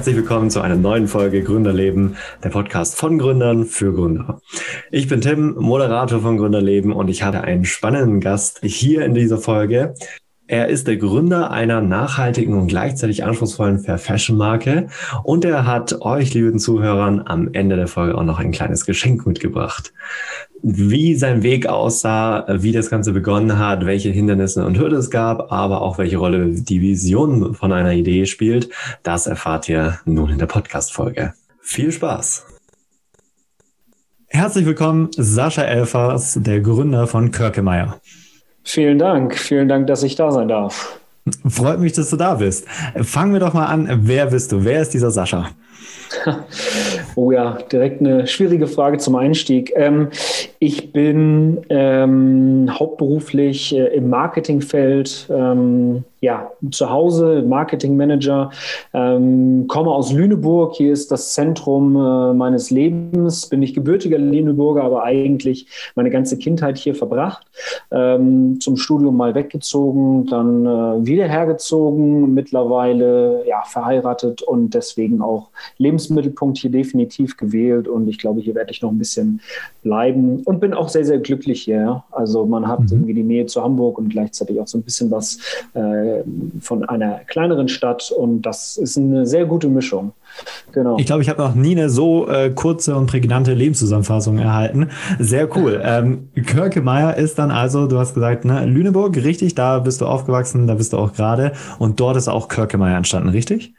Herzlich willkommen zu einer neuen Folge Gründerleben, der Podcast von Gründern für Gründer. Ich bin Tim, Moderator von Gründerleben und ich hatte einen spannenden Gast hier in dieser Folge. Er ist der Gründer einer nachhaltigen und gleichzeitig anspruchsvollen Fair Fashion Marke und er hat euch, lieben Zuhörern, am Ende der Folge auch noch ein kleines Geschenk mitgebracht. Wie sein Weg aussah, wie das Ganze begonnen hat, welche Hindernisse und Hürden es gab, aber auch welche Rolle die Vision von einer Idee spielt, das erfahrt ihr nun in der Podcast-Folge. Viel Spaß! Herzlich willkommen, Sascha Elfers, der Gründer von Körkemeyer. Vielen Dank, vielen Dank, dass ich da sein darf. Freut mich, dass du da bist. Fangen wir doch mal an. Wer bist du? Wer ist dieser Sascha? Oh ja, direkt eine schwierige Frage zum Einstieg. Ähm, ich bin ähm, hauptberuflich äh, im Marketingfeld ähm, ja, zu Hause, Marketingmanager, ähm, komme aus Lüneburg. Hier ist das Zentrum äh, meines Lebens. Bin ich gebürtiger Lüneburger, aber eigentlich meine ganze Kindheit hier verbracht. Ähm, zum Studium mal weggezogen, dann äh, wieder hergezogen, mittlerweile ja, verheiratet und deswegen auch Lebensmittelpunkt hier definitiv gewählt. Und ich glaube, hier werde ich noch ein bisschen bleiben und bin auch sehr, sehr glücklich hier. Also man hat mhm. irgendwie die Nähe zu Hamburg und gleichzeitig auch so ein bisschen was. Äh, von einer kleineren Stadt und das ist eine sehr gute Mischung. Genau. Ich glaube, ich habe noch nie eine so äh, kurze und prägnante Lebenszusammenfassung erhalten. Sehr cool. Ähm, Körkemeyer ist dann also, du hast gesagt, ne, Lüneburg, richtig, da bist du aufgewachsen, da bist du auch gerade und dort ist auch Körkemeyer entstanden, richtig?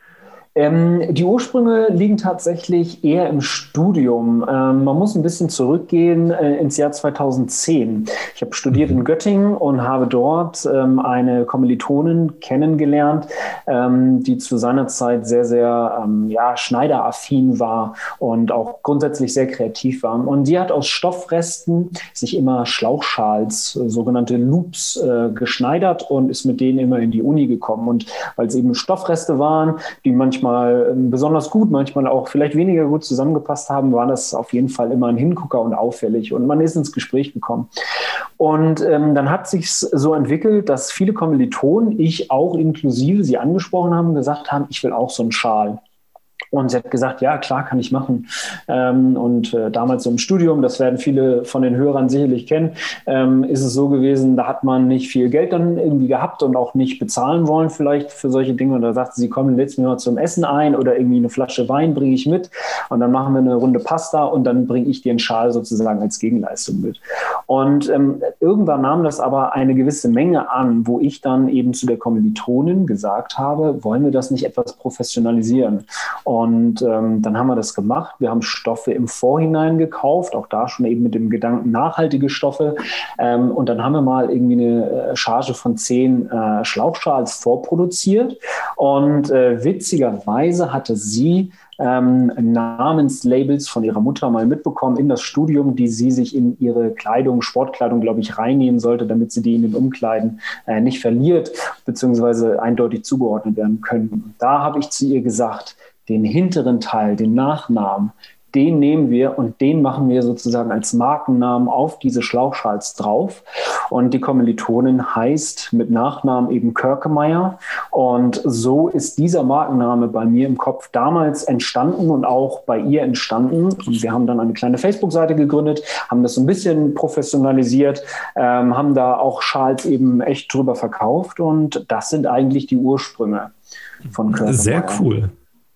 Ähm, die Ursprünge liegen tatsächlich eher im Studium. Ähm, man muss ein bisschen zurückgehen äh, ins Jahr 2010. Ich habe studiert in Göttingen und habe dort ähm, eine Kommilitonin kennengelernt, ähm, die zu seiner Zeit sehr, sehr ähm, ja, schneideraffin war und auch grundsätzlich sehr kreativ war. Und die hat aus Stoffresten sich immer Schlauchschals, äh, sogenannte Loops, äh, geschneidert und ist mit denen immer in die Uni gekommen. Und weil es eben Stoffreste waren, die manchmal manchmal ähm, besonders gut, manchmal auch vielleicht weniger gut zusammengepasst haben, war das auf jeden Fall immer ein Hingucker und auffällig. Und man ist ins Gespräch gekommen. Und ähm, dann hat sich so entwickelt, dass viele Kommilitonen, ich auch inklusive, sie angesprochen haben, gesagt haben, ich will auch so einen Schal. Und sie hat gesagt, ja, klar, kann ich machen. Ähm, und äh, damals im Studium, das werden viele von den Hörern sicherlich kennen, ähm, ist es so gewesen, da hat man nicht viel Geld dann irgendwie gehabt und auch nicht bezahlen wollen vielleicht für solche Dinge. Und da sagte sie, komm, lädst mir mal zum Essen ein oder irgendwie eine Flasche Wein bringe ich mit und dann machen wir eine Runde Pasta und dann bringe ich dir einen Schal sozusagen als Gegenleistung mit. Und ähm, irgendwann nahm das aber eine gewisse Menge an, wo ich dann eben zu der Kommilitonin gesagt habe, wollen wir das nicht etwas professionalisieren? Und ähm, dann haben wir das gemacht. Wir haben Stoffe im Vorhinein gekauft, auch da schon eben mit dem Gedanken nachhaltige Stoffe. Ähm, und dann haben wir mal irgendwie eine äh, Charge von zehn äh, Schlauchschals vorproduziert. Und äh, witzigerweise hatte sie ähm, Namenslabels von ihrer Mutter mal mitbekommen in das Studium, die sie sich in ihre Kleidung, Sportkleidung, glaube ich, reinnehmen sollte, damit sie die in den Umkleiden äh, nicht verliert, beziehungsweise eindeutig zugeordnet werden können. Da habe ich zu ihr gesagt, den hinteren Teil, den Nachnamen, den nehmen wir und den machen wir sozusagen als Markennamen auf diese Schlauchschals drauf. Und die Kommilitonin heißt mit Nachnamen eben Körkemeyer. Und so ist dieser Markenname bei mir im Kopf damals entstanden und auch bei ihr entstanden. Und wir haben dann eine kleine Facebook-Seite gegründet, haben das so ein bisschen professionalisiert, ähm, haben da auch Schals eben echt drüber verkauft. Und das sind eigentlich die Ursprünge von Körkemeyer. Sehr cool.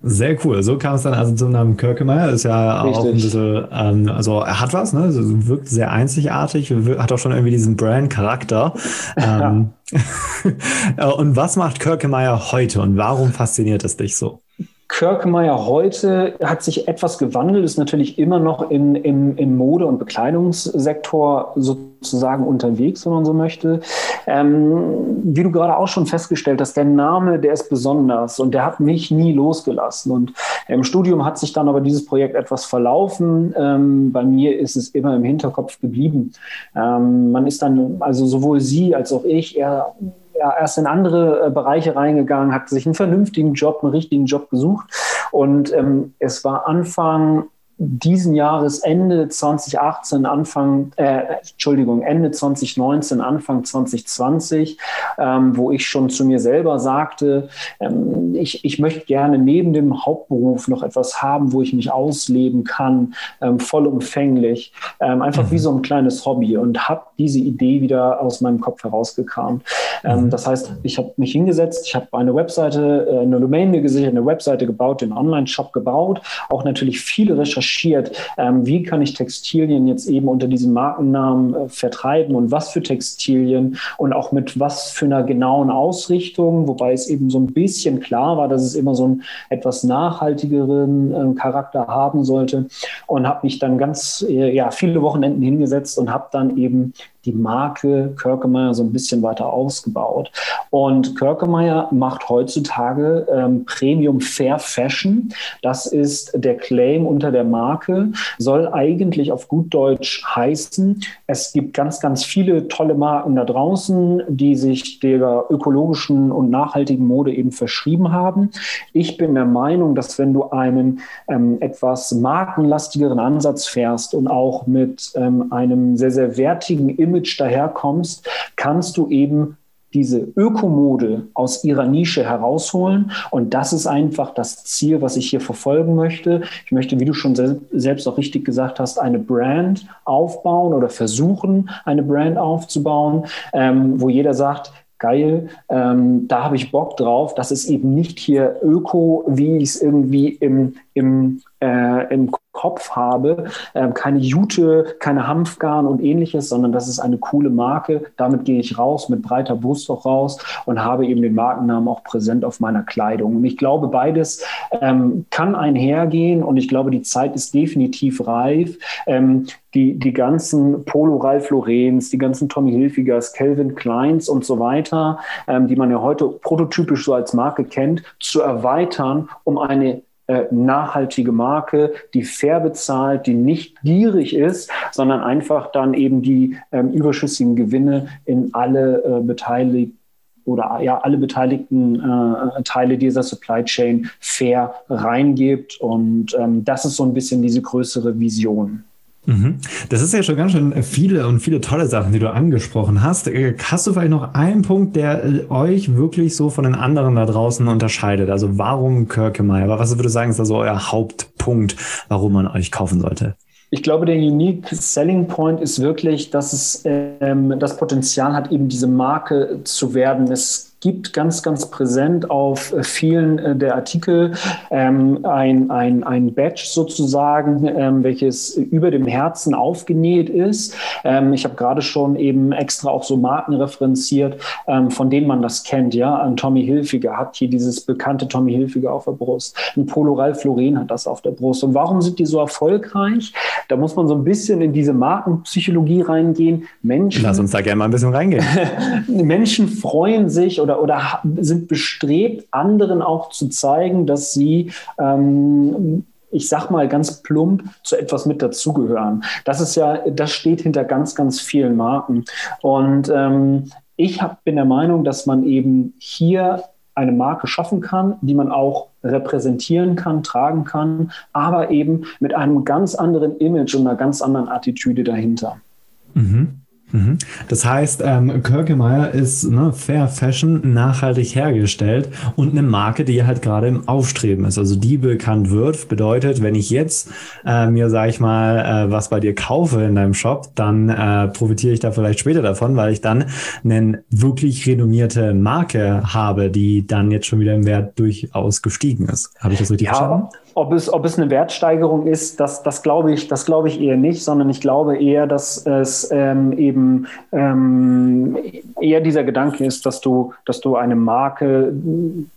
Sehr cool. So kam es dann also zum Namen Kirkemeyer. Ist ja Richtig. auch ein bisschen, ähm, also er hat was, ne? Also wirkt sehr einzigartig, hat auch schon irgendwie diesen Brand-Charakter. Ähm, und was macht Kirkemeyer heute und warum fasziniert es dich so? Kirkemeyer heute hat sich etwas gewandelt, ist natürlich immer noch in, im, im Mode- und Bekleidungssektor sozusagen unterwegs, wenn man so möchte. Ähm, wie du gerade auch schon festgestellt hast, der Name, der ist besonders und der hat mich nie losgelassen. Und im Studium hat sich dann aber dieses Projekt etwas verlaufen. Ähm, bei mir ist es immer im Hinterkopf geblieben. Ähm, man ist dann, also sowohl sie als auch ich, eher ja, erst in andere äh, Bereiche reingegangen, hat sich einen vernünftigen Job, einen richtigen Job gesucht. Und ähm, es war Anfang diesen Jahres Ende 2018, Anfang, äh, Entschuldigung, Ende 2019, Anfang 2020, ähm, wo ich schon zu mir selber sagte, ähm, ich, ich möchte gerne neben dem Hauptberuf noch etwas haben, wo ich mich ausleben kann, ähm, vollumfänglich, ähm, einfach mhm. wie so ein kleines Hobby und habe diese Idee wieder aus meinem Kopf herausgekramt. Ähm, mhm. Das heißt, ich habe mich hingesetzt, ich habe eine Webseite, äh, eine Domain mir gesichert, eine Webseite gebaut, den Online-Shop gebaut, auch natürlich viele recherchiert, ähm, wie kann ich Textilien jetzt eben unter diesem Markennamen äh, vertreiben und was für Textilien und auch mit was für einer genauen Ausrichtung, wobei es eben so ein bisschen klar war, dass es immer so einen etwas nachhaltigeren äh, Charakter haben sollte und habe mich dann ganz äh, ja viele Wochenenden hingesetzt und habe dann eben die Marke Körkemeyer so ein bisschen weiter ausgebaut. Und Körkemeyer macht heutzutage ähm, Premium Fair Fashion. Das ist der Claim unter der Marke, soll eigentlich auf gut Deutsch heißen, es gibt ganz, ganz viele tolle Marken da draußen, die sich der ökologischen und nachhaltigen Mode eben verschrieben haben. Ich bin der Meinung, dass wenn du einen ähm, etwas markenlastigeren Ansatz fährst und auch mit ähm, einem sehr, sehr wertigen Image Image daherkommst, kannst du eben diese Ökomode aus ihrer Nische herausholen. Und das ist einfach das Ziel, was ich hier verfolgen möchte. Ich möchte, wie du schon sel selbst auch richtig gesagt hast, eine Brand aufbauen oder versuchen, eine Brand aufzubauen, ähm, wo jeder sagt, geil, ähm, da habe ich Bock drauf. Das ist eben nicht hier Öko, wie ich es irgendwie im, im, äh, im Kopf habe. Ähm, keine Jute, keine Hanfgarn und ähnliches, sondern das ist eine coole Marke. Damit gehe ich raus, mit breiter Brust auch raus und habe eben den Markennamen auch präsent auf meiner Kleidung. Und ich glaube, beides ähm, kann einhergehen und ich glaube, die Zeit ist definitiv reif. Ähm, die, die ganzen Polo Ralph Lorenz, die ganzen Tommy Hilfigers, Calvin Kleins und so weiter, ähm, die man ja heute prototypisch so als Marke kennt, zu erweitern, um eine äh, nachhaltige Marke, die fair bezahlt, die nicht gierig ist, sondern einfach dann eben die ähm, überschüssigen Gewinne in alle äh, Beteiligten oder ja alle beteiligten äh, Teile dieser Supply Chain fair reingibt. Und ähm, das ist so ein bisschen diese größere Vision. Mhm. Das ist ja schon ganz schön viele und viele tolle Sachen, die du angesprochen hast. Äh, hast du vielleicht noch einen Punkt, der äh, euch wirklich so von den anderen da draußen unterscheidet? Also warum Kirkemeyer? Aber was würdest du sagen, ist da so euer Hauptpunkt, warum man euch kaufen sollte? Ich glaube, der Unique Selling Point ist wirklich, dass es ähm, das Potenzial hat, eben diese Marke zu werden. Es gibt ganz, ganz präsent auf äh, vielen äh, der Artikel ähm, ein, ein, ein Badge sozusagen, ähm, welches über dem Herzen aufgenäht ist. Ähm, ich habe gerade schon eben extra auch so Marken referenziert, ähm, von denen man das kennt. Ja, ein Tommy Hilfiger hat hier dieses bekannte Tommy Hilfiger auf der Brust. Ein Polo Ralph Lauren hat das auf der Brust. Und warum sind die so erfolgreich? Da muss man so ein bisschen in diese Markenpsychologie reingehen. Menschen. Lass uns da gerne mal ein bisschen reingehen. Menschen freuen sich oder oder, oder sind bestrebt, anderen auch zu zeigen, dass sie ähm, ich sag mal ganz plump, zu etwas mit dazugehören. Das ist ja, das steht hinter ganz, ganz vielen Marken. Und ähm, ich hab, bin der Meinung, dass man eben hier eine Marke schaffen kann, die man auch repräsentieren kann, tragen kann, aber eben mit einem ganz anderen Image und einer ganz anderen Attitüde dahinter. Mhm. Mhm. Das heißt, ähm, Kirkemeyer ist ne, Fair Fashion nachhaltig hergestellt und eine Marke, die halt gerade im Aufstreben ist. Also die bekannt wird, bedeutet, wenn ich jetzt äh, mir, sag ich mal, äh, was bei dir kaufe in deinem Shop, dann äh, profitiere ich da vielleicht später davon, weil ich dann eine wirklich renommierte Marke habe, die dann jetzt schon wieder im Wert durchaus gestiegen ist. Habe ich das richtig ja, verstanden? Ob es, ob es eine Wertsteigerung ist, das, das glaube ich, das ich eher nicht, sondern ich glaube eher, dass es ähm, eben ähm, eher dieser Gedanke ist, dass du, dass du eine Marke,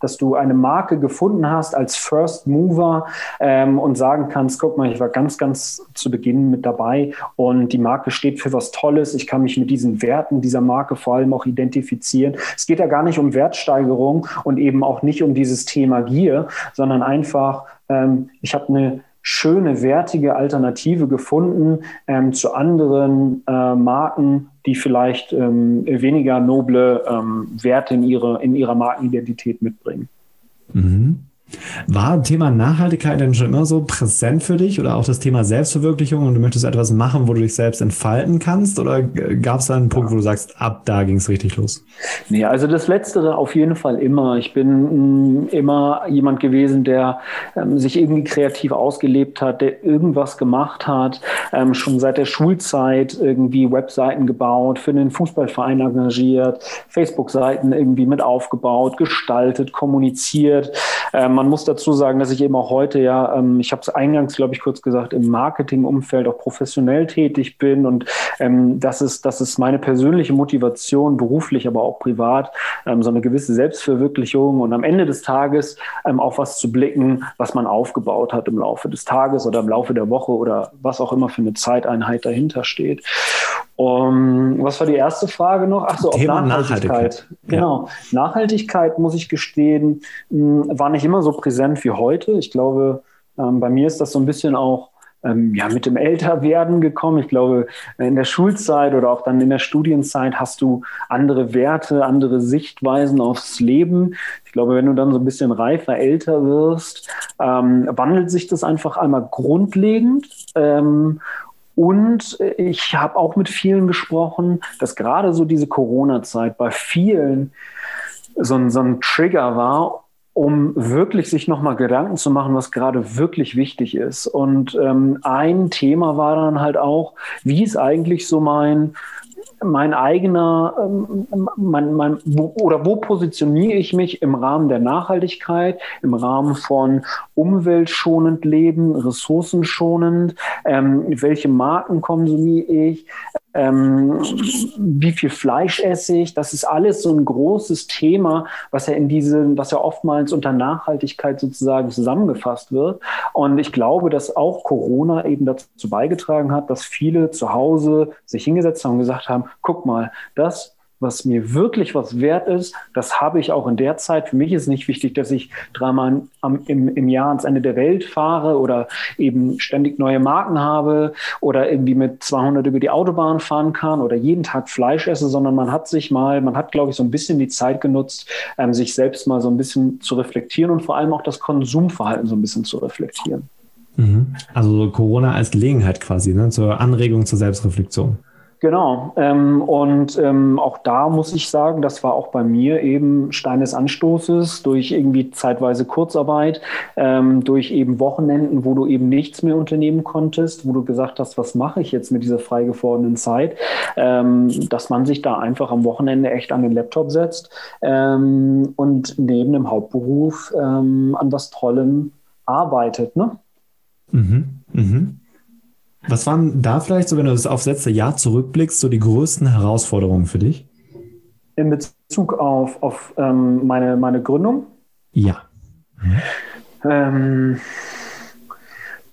dass du eine Marke gefunden hast als First Mover ähm, und sagen kannst, guck mal, ich war ganz, ganz zu Beginn mit dabei und die Marke steht für was Tolles. Ich kann mich mit diesen Werten dieser Marke vor allem auch identifizieren. Es geht ja gar nicht um Wertsteigerung und eben auch nicht um dieses Thema Gier, sondern einfach ähm, ich habe eine schöne, wertige Alternative gefunden ähm, zu anderen äh, Marken, die vielleicht ähm, weniger noble ähm, Werte in, ihre, in ihrer Markenidentität mitbringen. Mhm. War Thema Nachhaltigkeit denn schon immer so präsent für dich oder auch das Thema Selbstverwirklichung und du möchtest etwas machen, wo du dich selbst entfalten kannst? Oder gab es da einen Punkt, wo du sagst, ab da ging es richtig los? Nee, also das Letztere auf jeden Fall immer. Ich bin mh, mm, immer jemand gewesen, der ähm, sich irgendwie kreativ ausgelebt hat, der irgendwas gemacht hat, ähm, schon seit der Schulzeit irgendwie Webseiten gebaut, für den Fußballverein engagiert, Facebook-Seiten irgendwie mit aufgebaut, gestaltet, kommuniziert. Ähm, man muss dazu sagen, dass ich eben auch heute ja, ähm, ich habe es eingangs, glaube ich, kurz gesagt, im Marketingumfeld auch professionell tätig bin und ähm, das ist, das ist meine persönliche Motivation, beruflich, aber auch privat, ähm, so eine gewisse Selbstverwirklichung und am Ende des Tages ähm, auf was zu blicken, was man aufgebaut hat im Laufe des Tages oder im Laufe der Woche oder was auch immer für eine Zeiteinheit dahinter steht. Um, was war die erste Frage noch? Ach so, Thema Nachhaltigkeit. Nachhaltigkeit. Genau. Ja. Nachhaltigkeit, muss ich gestehen, war nicht immer so präsent wie heute. Ich glaube, ähm, bei mir ist das so ein bisschen auch ähm, ja, mit dem Älterwerden gekommen. Ich glaube, in der Schulzeit oder auch dann in der Studienzeit hast du andere Werte, andere Sichtweisen aufs Leben. Ich glaube, wenn du dann so ein bisschen reifer, älter wirst, ähm, wandelt sich das einfach einmal grundlegend. Ähm, und ich habe auch mit vielen gesprochen, dass gerade so diese Corona-Zeit bei vielen so ein, so ein Trigger war, um wirklich sich nochmal Gedanken zu machen, was gerade wirklich wichtig ist. Und ähm, ein Thema war dann halt auch, wie ist eigentlich so mein, mein eigener, ähm, mein, mein, wo, oder wo positioniere ich mich im Rahmen der Nachhaltigkeit, im Rahmen von umweltschonend leben, ressourcenschonend, ähm, welche Marken konsumiere ich, ähm, wie viel Fleisch esse ich, das ist alles so ein großes Thema, was ja in diese, was ja oftmals unter Nachhaltigkeit sozusagen zusammengefasst wird. Und ich glaube, dass auch Corona eben dazu beigetragen hat, dass viele zu Hause sich hingesetzt haben und gesagt haben, guck mal, das was mir wirklich was wert ist, das habe ich auch in der Zeit. Für mich ist nicht wichtig, dass ich dreimal am, im, im Jahr ans Ende der Welt fahre oder eben ständig neue Marken habe oder irgendwie mit 200 über die Autobahn fahren kann oder jeden Tag Fleisch esse, sondern man hat sich mal, man hat, glaube ich, so ein bisschen die Zeit genutzt, ähm, sich selbst mal so ein bisschen zu reflektieren und vor allem auch das Konsumverhalten so ein bisschen zu reflektieren. Mhm. Also Corona als Gelegenheit quasi, ne? zur Anregung zur Selbstreflexion. Genau. Ähm, und ähm, auch da muss ich sagen, das war auch bei mir eben Stein des Anstoßes durch irgendwie zeitweise Kurzarbeit, ähm, durch eben Wochenenden, wo du eben nichts mehr unternehmen konntest, wo du gesagt hast, was mache ich jetzt mit dieser frei gewordenen Zeit, ähm, dass man sich da einfach am Wochenende echt an den Laptop setzt ähm, und neben dem Hauptberuf ähm, an was Tollem arbeitet. Ne? Mhm. Mhm. Was waren da vielleicht, so wenn du das aufs letzte Jahr zurückblickst, so die größten Herausforderungen für dich? In Bezug auf, auf ähm, meine, meine Gründung? Ja. Mhm. Ähm,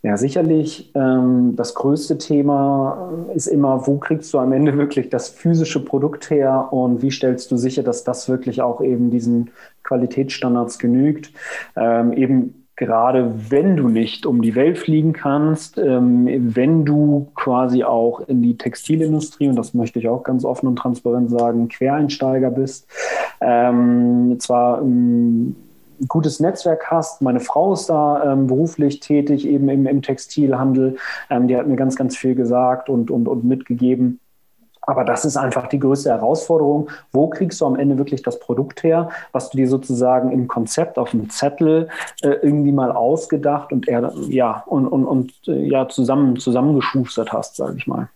ja, sicherlich. Ähm, das größte Thema ist immer, wo kriegst du am Ende wirklich das physische Produkt her und wie stellst du sicher, dass das wirklich auch eben diesen Qualitätsstandards genügt? Ähm, eben gerade wenn du nicht um die Welt fliegen kannst, ähm, wenn du quasi auch in die Textilindustrie, und das möchte ich auch ganz offen und transparent sagen, Quereinsteiger bist, ähm, zwar ein gutes Netzwerk hast. Meine Frau ist da ähm, beruflich tätig, eben im, im Textilhandel. Ähm, die hat mir ganz, ganz viel gesagt und, und, und mitgegeben. Aber das ist einfach die größte Herausforderung. Wo kriegst du am Ende wirklich das Produkt her, was du dir sozusagen im Konzept auf dem Zettel äh, irgendwie mal ausgedacht und er, ja und, und, und äh, ja zusammen zusammengeschustert hast, sage ich mal.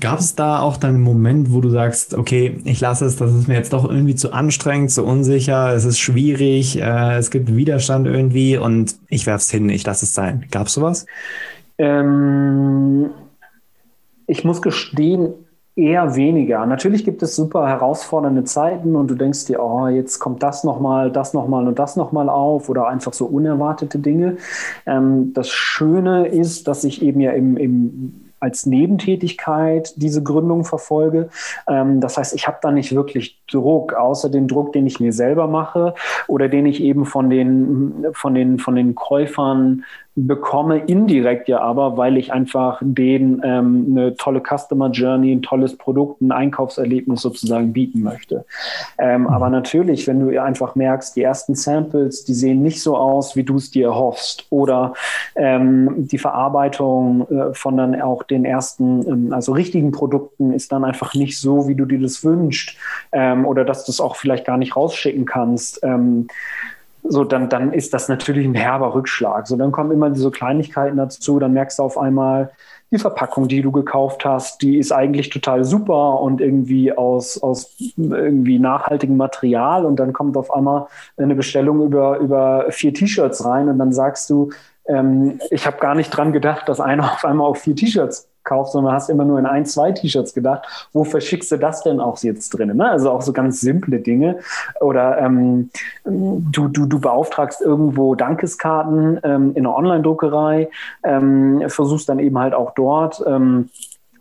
Gab es da auch dann einen Moment, wo du sagst, okay, ich lasse es, das ist mir jetzt doch irgendwie zu anstrengend, zu unsicher, es ist schwierig, äh, es gibt Widerstand irgendwie und ich werfe es hin, ich lasse es sein. Gab es sowas? Ähm, ich muss gestehen, Eher weniger. Natürlich gibt es super herausfordernde Zeiten und du denkst dir, oh, jetzt kommt das nochmal, das nochmal und das nochmal auf oder einfach so unerwartete Dinge. Ähm, das Schöne ist, dass ich eben ja im, im als Nebentätigkeit diese Gründung verfolge. Ähm, das heißt, ich habe da nicht wirklich Druck, außer den Druck, den ich mir selber mache oder den ich eben von den, von den, von den Käufern bekomme indirekt ja aber, weil ich einfach denen ähm, eine tolle Customer Journey, ein tolles Produkt, ein Einkaufserlebnis sozusagen bieten möchte. Ähm, mhm. Aber natürlich, wenn du einfach merkst, die ersten Samples, die sehen nicht so aus, wie du es dir erhoffst oder ähm, die Verarbeitung äh, von dann auch den ersten, ähm, also richtigen Produkten ist dann einfach nicht so, wie du dir das wünschst ähm, oder dass du es auch vielleicht gar nicht rausschicken kannst ähm, so dann, dann ist das natürlich ein herber Rückschlag. So, dann kommen immer diese Kleinigkeiten dazu, dann merkst du auf einmal, die Verpackung, die du gekauft hast, die ist eigentlich total super und irgendwie aus, aus irgendwie nachhaltigem Material und dann kommt auf einmal eine Bestellung über, über vier T-Shirts rein und dann sagst du, ähm, ich habe gar nicht dran gedacht, dass einer auf einmal auch vier T-Shirts kauft, sondern hast immer nur in ein, zwei T-Shirts gedacht. Wo verschickst du das denn auch jetzt drin? Ne? Also auch so ganz simple Dinge. Oder ähm, du, du, du beauftragst irgendwo Dankeskarten ähm, in einer Online-Druckerei, ähm, versuchst dann eben halt auch dort ähm,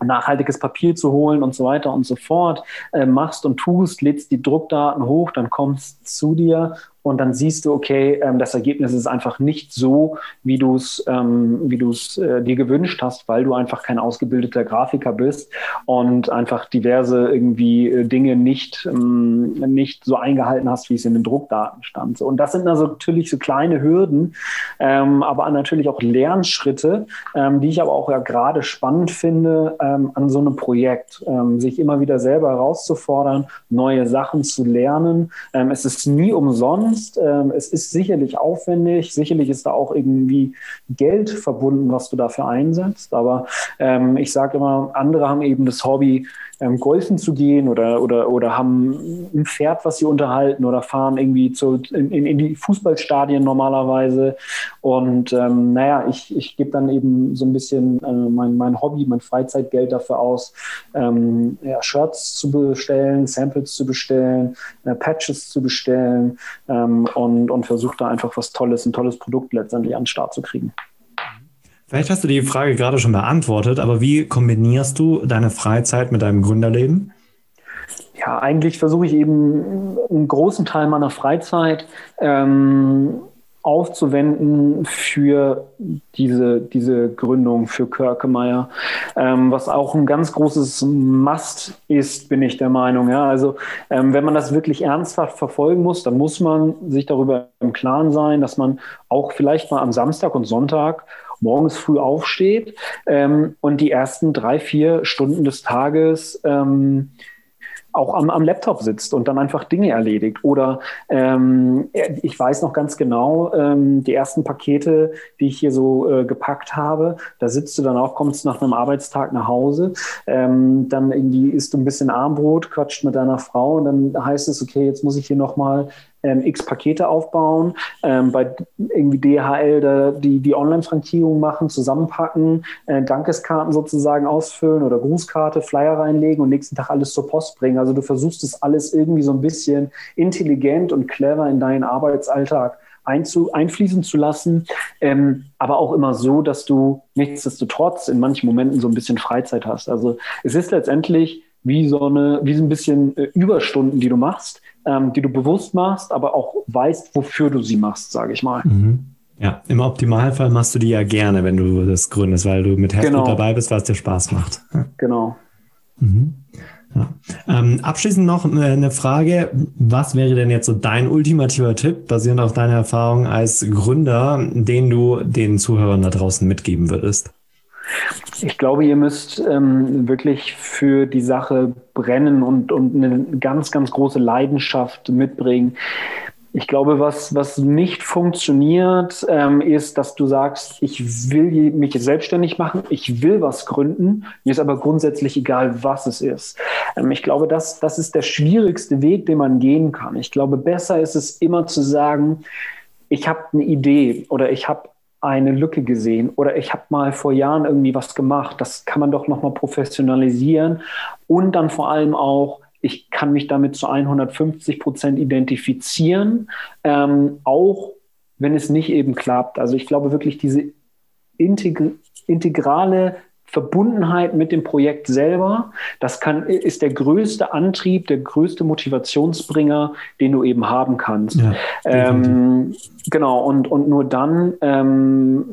nachhaltiges Papier zu holen und so weiter und so fort, äh, machst und tust, lädst die Druckdaten hoch, dann kommst zu dir und dann siehst du, okay, ähm, das Ergebnis ist einfach nicht so, wie du es ähm, wie du äh, dir gewünscht hast, weil du einfach kein ausgebildeter Grafiker bist und einfach diverse irgendwie äh, Dinge nicht ähm, nicht so eingehalten hast, wie es in den Druckdaten stand. Und das sind also natürlich so kleine Hürden, aber natürlich auch Lernschritte, die ich aber auch ja gerade spannend finde an so einem Projekt, sich immer wieder selber herauszufordern, neue Sachen zu lernen. Es ist nie umsonst kannst. Ähm, es ist sicherlich aufwendig, sicherlich ist da auch irgendwie Geld verbunden, was du dafür einsetzt. Aber ähm, ich sage immer, andere haben eben das Hobby, ähm, golfen zu gehen oder, oder, oder haben ein Pferd, was sie unterhalten oder fahren irgendwie zu, in, in die Fußballstadien normalerweise. Und ähm, naja, ich, ich gebe dann eben so ein bisschen äh, mein, mein Hobby, mein Freizeitgeld dafür aus, ähm, ja, Shirts zu bestellen, Samples zu bestellen, äh, Patches zu bestellen ähm, und, und versuche da einfach was Tolles, ein tolles Produkt letztendlich an den Start zu kriegen. Vielleicht hast du die Frage gerade schon beantwortet, aber wie kombinierst du deine Freizeit mit deinem Gründerleben? Ja, eigentlich versuche ich eben einen großen Teil meiner Freizeit ähm, aufzuwenden für diese, diese Gründung für Körkemeyer, ähm, was auch ein ganz großes Must ist, bin ich der Meinung. Ja? Also ähm, wenn man das wirklich ernsthaft verfolgen muss, dann muss man sich darüber im Klaren sein, dass man auch vielleicht mal am Samstag und Sonntag morgens früh aufsteht ähm, und die ersten drei, vier Stunden des Tages ähm, auch am, am Laptop sitzt und dann einfach Dinge erledigt. Oder ähm, ich weiß noch ganz genau, ähm, die ersten Pakete, die ich hier so äh, gepackt habe, da sitzt du dann auch, kommst nach einem Arbeitstag nach Hause, ähm, dann irgendwie isst du ein bisschen Armbrot, quatscht mit deiner Frau und dann heißt es, okay, jetzt muss ich hier nochmal ähm, x Pakete aufbauen, ähm, bei irgendwie DHL da, die, die Online-Frankierung machen, zusammenpacken, äh, Dankeskarten sozusagen ausfüllen oder Grußkarte, Flyer reinlegen und nächsten Tag alles zur Post bringen. Also du versuchst das alles irgendwie so ein bisschen intelligent und clever in deinen Arbeitsalltag einzu, einfließen zu lassen, ähm, aber auch immer so, dass du nichtsdestotrotz in manchen Momenten so ein bisschen Freizeit hast. Also es ist letztendlich wie so eine, wie so ein bisschen äh, Überstunden, die du machst, ähm, die du bewusst machst, aber auch weißt, wofür du sie machst, sage ich mal. Mhm. Ja, im Optimalfall machst du die ja gerne, wenn du das gründest, weil du mit Herzblut genau. dabei bist, was dir Spaß macht. Ja. Genau. Mhm. Ja. Ähm, abschließend noch äh, eine Frage. Was wäre denn jetzt so dein ultimativer Tipp, basierend auf deiner Erfahrung als Gründer, den du den Zuhörern da draußen mitgeben würdest? Ich glaube, ihr müsst ähm, wirklich für die Sache brennen und, und eine ganz, ganz große Leidenschaft mitbringen. Ich glaube, was, was nicht funktioniert, ähm, ist, dass du sagst, ich will mich selbstständig machen, ich will was gründen, mir ist aber grundsätzlich egal, was es ist. Ähm, ich glaube, das, das ist der schwierigste Weg, den man gehen kann. Ich glaube, besser ist es immer zu sagen, ich habe eine Idee oder ich habe eine Lücke gesehen oder ich habe mal vor Jahren irgendwie was gemacht. Das kann man doch nochmal professionalisieren und dann vor allem auch, ich kann mich damit zu 150 Prozent identifizieren, ähm, auch wenn es nicht eben klappt. Also ich glaube wirklich diese integr integrale Verbundenheit mit dem Projekt selber. Das kann, ist der größte Antrieb, der größte Motivationsbringer, den du eben haben kannst. Ja, ähm, genau, und, und nur dann ähm,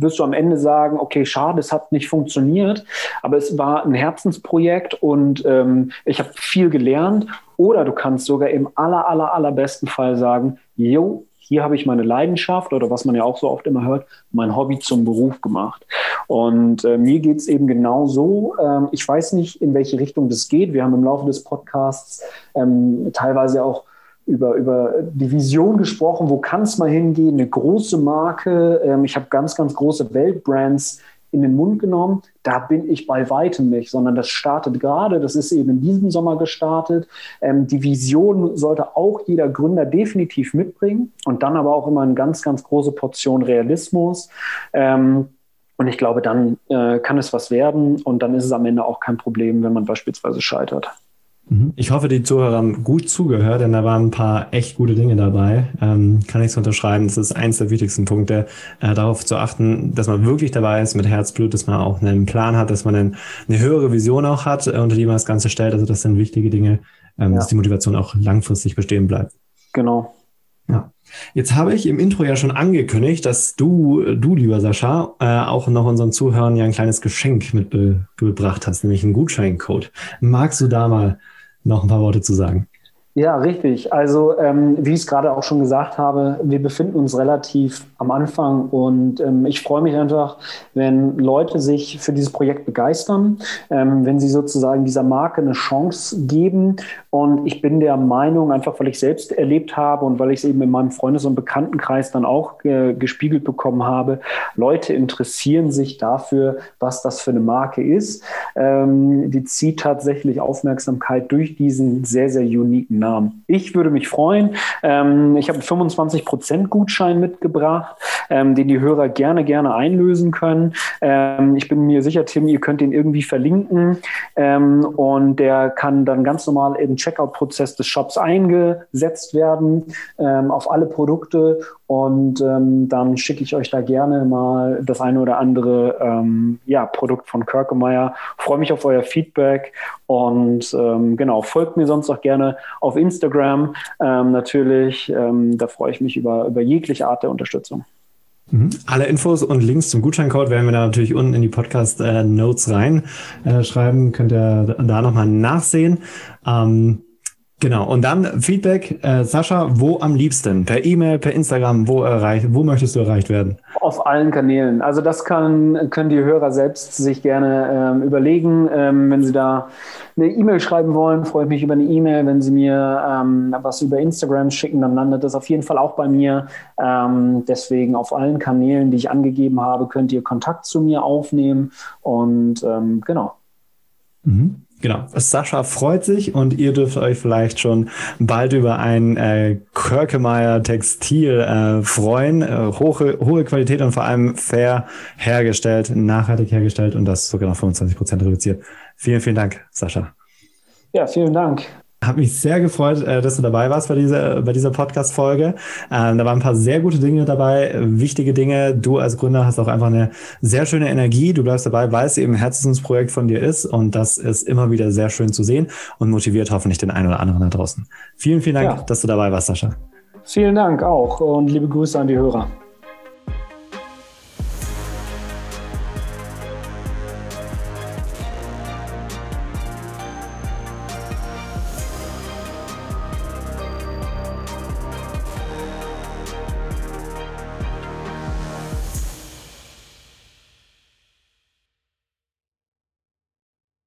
wirst du am Ende sagen, okay, schade, es hat nicht funktioniert, aber es war ein Herzensprojekt und ähm, ich habe viel gelernt. Oder du kannst sogar im aller, aller, allerbesten Fall sagen, jo, hier habe ich meine Leidenschaft oder was man ja auch so oft immer hört, mein Hobby zum Beruf gemacht. Und äh, mir geht es eben genau so. Ähm, ich weiß nicht, in welche Richtung das geht. Wir haben im Laufe des Podcasts ähm, teilweise auch über, über die Vision gesprochen, wo kann es mal hingehen, eine große Marke. Ähm, ich habe ganz, ganz große Weltbrands in den Mund genommen. Da bin ich bei weitem nicht, sondern das startet gerade. Das ist eben in diesem Sommer gestartet. Ähm, die Vision sollte auch jeder Gründer definitiv mitbringen und dann aber auch immer eine ganz, ganz große Portion Realismus. Ähm, und ich glaube, dann äh, kann es was werden und dann ist es am Ende auch kein Problem, wenn man beispielsweise scheitert. Mhm. Ich hoffe, die Zuhörer haben gut zugehört, denn da waren ein paar echt gute Dinge dabei. Ähm, kann ich so unterschreiben. Das ist eins der wichtigsten Punkte, äh, darauf zu achten, dass man wirklich dabei ist mit Herzblut, dass man auch einen Plan hat, dass man einen, eine höhere Vision auch hat, äh, unter die man das Ganze stellt. Also das sind wichtige Dinge, ähm, ja. dass die Motivation auch langfristig bestehen bleibt. Genau. Ja. Jetzt habe ich im Intro ja schon angekündigt, dass du, du lieber Sascha, äh, auch noch unseren Zuhörern ja ein kleines Geschenk mitgebracht hast, nämlich einen Gutscheincode. Magst du da mal noch ein paar Worte zu sagen. Ja, richtig. Also ähm, wie ich es gerade auch schon gesagt habe, wir befinden uns relativ am Anfang und ähm, ich freue mich einfach, wenn Leute sich für dieses Projekt begeistern, ähm, wenn sie sozusagen dieser Marke eine Chance geben. Und ich bin der Meinung, einfach weil ich selbst erlebt habe und weil ich es eben in meinem Freundes- und Bekanntenkreis dann auch äh, gespiegelt bekommen habe, Leute interessieren sich dafür, was das für eine Marke ist. Ähm, die zieht tatsächlich Aufmerksamkeit durch diesen sehr, sehr uniken Namen. Ich würde mich freuen. Ähm, ich habe einen 25% Gutschein mitgebracht, ähm, den die Hörer gerne, gerne einlösen können. Ähm, ich bin mir sicher, Tim, ihr könnt den irgendwie verlinken ähm, und der kann dann ganz normal im Checkout-Prozess des Shops eingesetzt werden ähm, auf alle Produkte und ähm, dann schicke ich euch da gerne mal das eine oder andere ja, Produkt von Kirkemeyer. Freue mich auf euer Feedback und genau, folgt mir sonst auch gerne auf Instagram ähm, natürlich. Ähm, da freue ich mich über, über jegliche Art der Unterstützung. Mhm. Alle Infos und Links zum Gutscheincode werden wir da natürlich unten in die Podcast-Notes äh, reinschreiben. Äh, Könnt ihr da nochmal nachsehen. Ähm, Genau, und dann Feedback. Äh, Sascha, wo am liebsten? Per E-Mail, per Instagram, wo, erreicht, wo möchtest du erreicht werden? Auf allen Kanälen. Also das kann, können die Hörer selbst sich gerne ähm, überlegen. Ähm, wenn sie da eine E-Mail schreiben wollen, freue ich mich über eine E-Mail. Wenn sie mir ähm, was über Instagram schicken, dann landet das auf jeden Fall auch bei mir. Ähm, deswegen auf allen Kanälen, die ich angegeben habe, könnt ihr Kontakt zu mir aufnehmen. Und ähm, genau. Mhm. Genau. Sascha freut sich und ihr dürft euch vielleicht schon bald über ein äh, Körkemeyer Textil äh, freuen. Äh, hohe, hohe Qualität und vor allem fair hergestellt, nachhaltig hergestellt und das sogar noch 25 Prozent reduziert. Vielen, vielen Dank, Sascha. Ja, vielen Dank. Hat mich sehr gefreut, äh, dass du dabei warst bei dieser, bei dieser Podcast-Folge. Ähm, da waren ein paar sehr gute Dinge dabei, wichtige Dinge. Du als Gründer hast auch einfach eine sehr schöne Energie. Du bleibst dabei, weil es eben ein Herzensprojekt von dir ist. Und das ist immer wieder sehr schön zu sehen und motiviert hoffentlich den einen oder anderen da draußen. Vielen, vielen Dank, ja. dass du dabei warst, Sascha. Vielen Dank auch und liebe Grüße an die Hörer.